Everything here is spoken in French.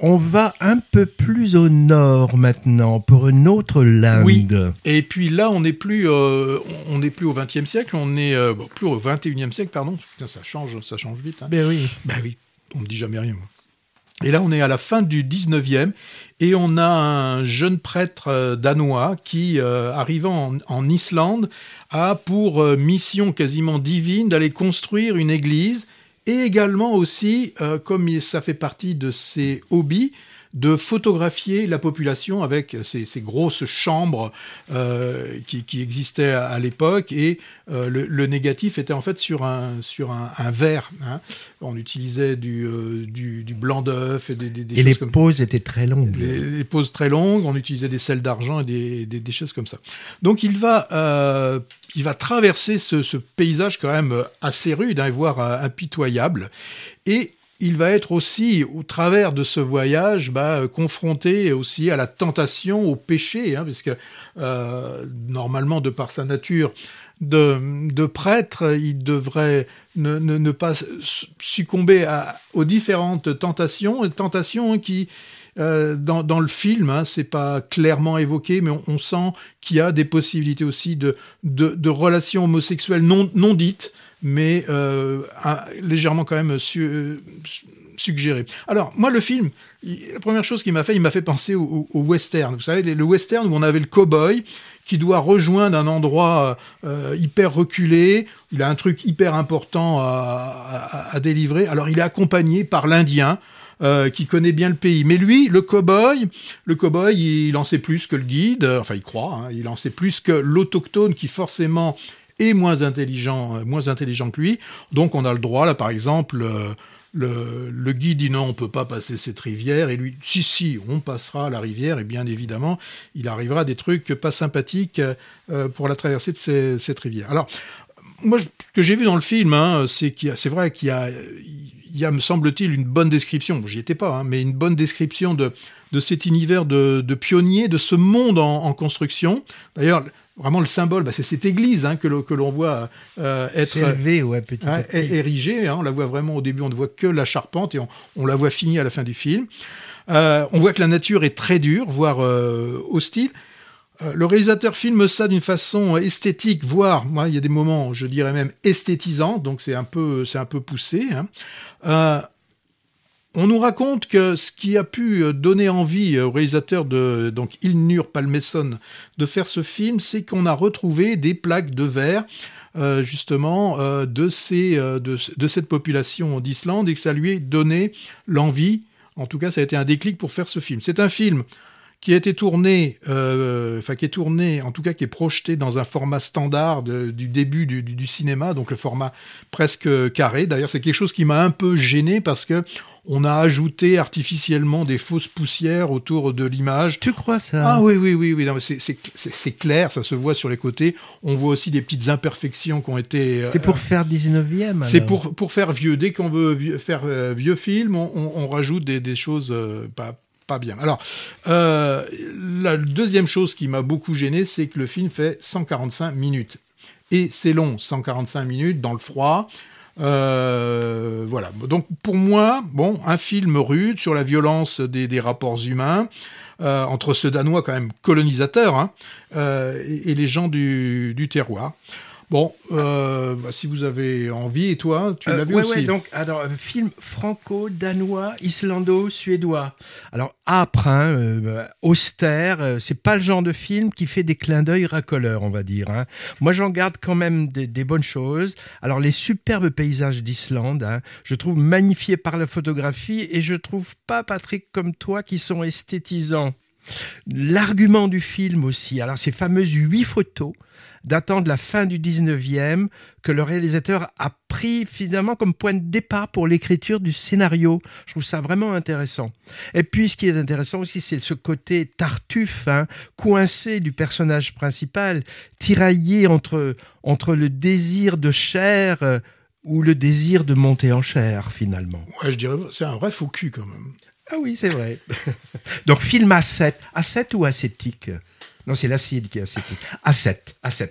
On va un peu plus au nord maintenant pour une autre lande. Oui. Et puis là, on n'est plus, euh, on n'est plus au XXe siècle, on est euh, bon, plus au XXIe siècle, pardon. Putain, ça change, ça change vite. Hein. Ben oui. Ben oui, on me dit jamais rien. Moi. Et là, on est à la fin du 19e et on a un jeune prêtre euh, danois qui, euh, arrivant en, en, Islande, a pour mission quasiment divine d'aller construire une église et également aussi, euh, comme ça fait partie de ses hobbies, de photographier la population avec ces, ces grosses chambres euh, qui, qui, existaient à, à l'époque et euh, le, le, négatif était en fait sur un, sur un, un verre. Hein. On utilisait du, euh, du, du blanc d'œuf et des, des, des et choses les comme poses étaient très longues. Les, les, poses très longues, on utilisait des sels d'argent et des, des, choses comme ça. Donc il va, il va traverser ce, ce, paysage quand même assez rude, hein, voire impitoyable. Et il va être aussi, au travers de ce voyage, bah, confronté aussi à la tentation, au péché, hein, puisque euh, normalement, de par sa nature de, prêtre, il devrait ne, pas succomber aux différentes tentations, tentations qui, euh, dans, le film, hein, c'est pas clairement évoqué, mais on, sent qu'il y a des possibilités aussi de, relations homosexuelles non, dites, mais euh, légèrement quand même su, suggéré. Alors, moi, le film, la première chose qu'il m'a fait, il m'a fait penser au, au, western. Vous savez, le western où on avait le cow-boy qui doit rejoindre un endroit euh, hyper reculé, il a un truc hyper important à délivrer. Alors, il est accompagné par l'Indien, euh, qui connaît bien le pays. Mais lui, le cow-boy, le cow-boy, il en sait plus que le guide, enfin il croit, hein, il en sait plus que l'autochtone qui forcément est moins intelligent, moins intelligent que lui. Donc on a le droit, là par exemple, euh, le, guide dit non, on peut pas passer cette rivière, et lui, si, si, on passera la rivière, et bien évidemment, il arrivera des trucs pas sympathiques euh, pour la traversée de cette rivière. Alors, moi, ce que j'ai vu dans le film, hein, c'est qu'il c'est vrai qu'il y a, il y a, me semble-t-il, une bonne description, j'y étais pas, hein, mais une bonne description de, de cet univers de, de pionnier, de ce monde en, en construction. D'ailleurs, vraiment le symbole, bah, c'est cette église hein, que l'on voit euh, être élevé, ouais, petit hein, érigée. Hein, on la voit vraiment au début, on ne voit que la charpente et on, on la voit finie à la fin du film. Euh, on voit que la nature est très dure, voire euh, hostile. Euh, le réalisateur filme ça d'une façon esthétique, voire, moi, il y a des moments, je dirais même esthétisants, donc c'est un peu, c'est un peu poussé. Hein. Euh, on nous raconte que ce qui a pu donner envie au réalisateur de donc Ilnur Palmeson de faire ce film, c'est qu'on a retrouvé des plaques de verre euh, justement euh, de, euh, cette population d'Islande et que ça lui ait donné l'envie, en tout cas ça a été un déclic pour faire ce film. C'est un film qui a été tourné, euh, enfin qui est tourné, en tout cas qui est projeté dans un format standard de, du début du, du, du, cinéma, donc le format presque carré. D'ailleurs, c'est quelque chose qui m'a un peu gêné parce que on a ajouté artificiellement des fausses poussières autour de l'image. Tu crois ça? Ah oui, oui, oui, oui. C'est clair, ça se voit sur les côtés. On voit aussi des petites imperfections qui ont été. C'est pour euh, faire 19e. C'est pour, pour faire vieux. Dès qu'on veut vieux, faire euh, vieux film, on, on, on rajoute des, des choses euh, pas, pas bien. Alors, euh, la deuxième chose qui m'a beaucoup gêné, c'est que le film fait 145 minutes. Et c'est long, 145 minutes dans le froid. Euh, voilà. Donc pour moi, bon, un film rude sur la violence des, rapports humains euh, entre ce Danois quand même colonisateur hein, et, les gens du terroir. Bon, euh, bah, si vous avez envie, et toi, tu l'as vu ouais, aussi. Ouais, donc, alors, film franco-danois, islando-suédois. Alors, âpre, hein, euh, austère, euh, c'est pas le genre de film qui fait des clins d'œil racoleurs, on va dire. Hein. Moi, j'en garde quand même des, des, bonnes choses. Alors, les superbes paysages d'Islande, hein, je trouve magnifiés par la photographie, et je trouve pas, Patrick, comme toi, qui sont esthétisants. L'argument du film aussi, alors ces fameuses huit photos datant de la fin du 19e que le réalisateur a pris finalement comme point de départ pour l'écriture du scénario. Je trouve ça vraiment intéressant. Et puis ce qui est intéressant aussi, c'est ce côté tartuffe, hein, coincé du personnage principal, tiraillé entre, entre le désir de chair euh, ou le désir de monter en chair finalement. Ouais, je dirais, c'est un vrai faux cul quand même. Ah oui, c'est vrai. Donc film A7. A7 ou acétique Non, c'est l'acide qui est acétique. A7. A7.